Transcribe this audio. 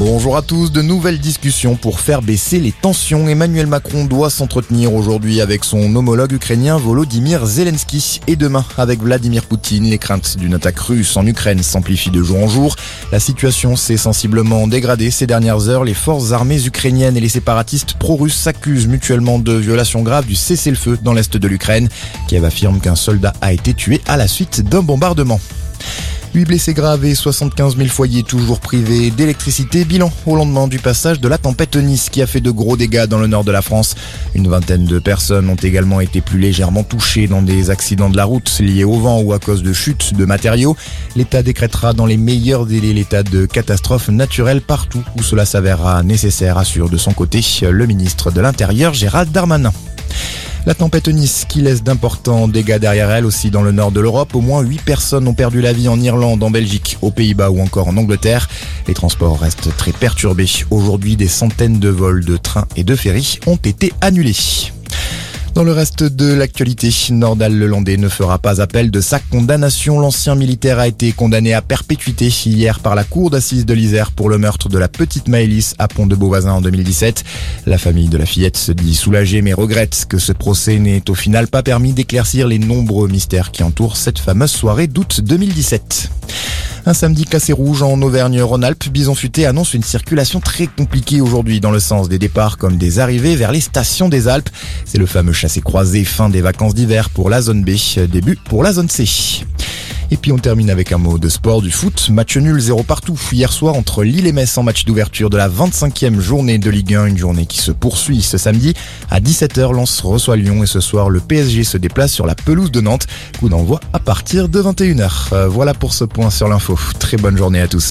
Bonjour à tous, de nouvelles discussions pour faire baisser les tensions. Emmanuel Macron doit s'entretenir aujourd'hui avec son homologue ukrainien Volodymyr Zelensky et demain avec Vladimir Poutine. Les craintes d'une attaque russe en Ukraine s'amplifient de jour en jour. La situation s'est sensiblement dégradée ces dernières heures. Les forces armées ukrainiennes et les séparatistes pro-russes s'accusent mutuellement de violations graves du cessez-le-feu dans l'est de l'Ukraine. Kiev affirme qu'un soldat a été tué à la suite d'un bombardement. 8 blessés graves et 75 000 foyers toujours privés d'électricité. Bilan au lendemain du passage de la tempête Nice qui a fait de gros dégâts dans le nord de la France. Une vingtaine de personnes ont également été plus légèrement touchées dans des accidents de la route liés au vent ou à cause de chutes de matériaux. L'État décrétera dans les meilleurs délais l'état de catastrophe naturelle partout où cela s'avérera nécessaire, assure de son côté le ministre de l'Intérieur Gérald Darmanin. La tempête Nice qui laisse d'importants dégâts derrière elle aussi dans le nord de l'Europe. Au moins 8 personnes ont perdu la vie en Irlande, en Belgique, aux Pays-Bas ou encore en Angleterre. Les transports restent très perturbés. Aujourd'hui, des centaines de vols de trains et de ferries ont été annulés. Dans le reste de l'actualité, Nordal Lelandais ne fera pas appel de sa condamnation. L'ancien militaire a été condamné à perpétuité hier par la cour d'assises de l'Isère pour le meurtre de la petite Maëlys à Pont-de-Beauvoisin en 2017. La famille de la fillette se dit soulagée mais regrette que ce procès n'ait au final pas permis d'éclaircir les nombreux mystères qui entourent cette fameuse soirée d'août 2017. Un samedi cassé rouge en Auvergne-Rhône-Alpes, Bison Futé annonce une circulation très compliquée aujourd'hui dans le sens des départs comme des arrivées vers les stations des Alpes. C'est le fameux chassé-croisé fin des vacances d'hiver pour la zone B, début pour la zone C. Et puis on termine avec un mot de sport du foot. Match nul zéro partout hier soir entre Lille et Metz en match d'ouverture de la 25e journée de Ligue 1. Une journée qui se poursuit ce samedi. À 17h, Lens reçoit Lyon et ce soir, le PSG se déplace sur la pelouse de Nantes. Coup d'envoi à partir de 21h. Euh, voilà pour ce point sur l'info. Très bonne journée à tous.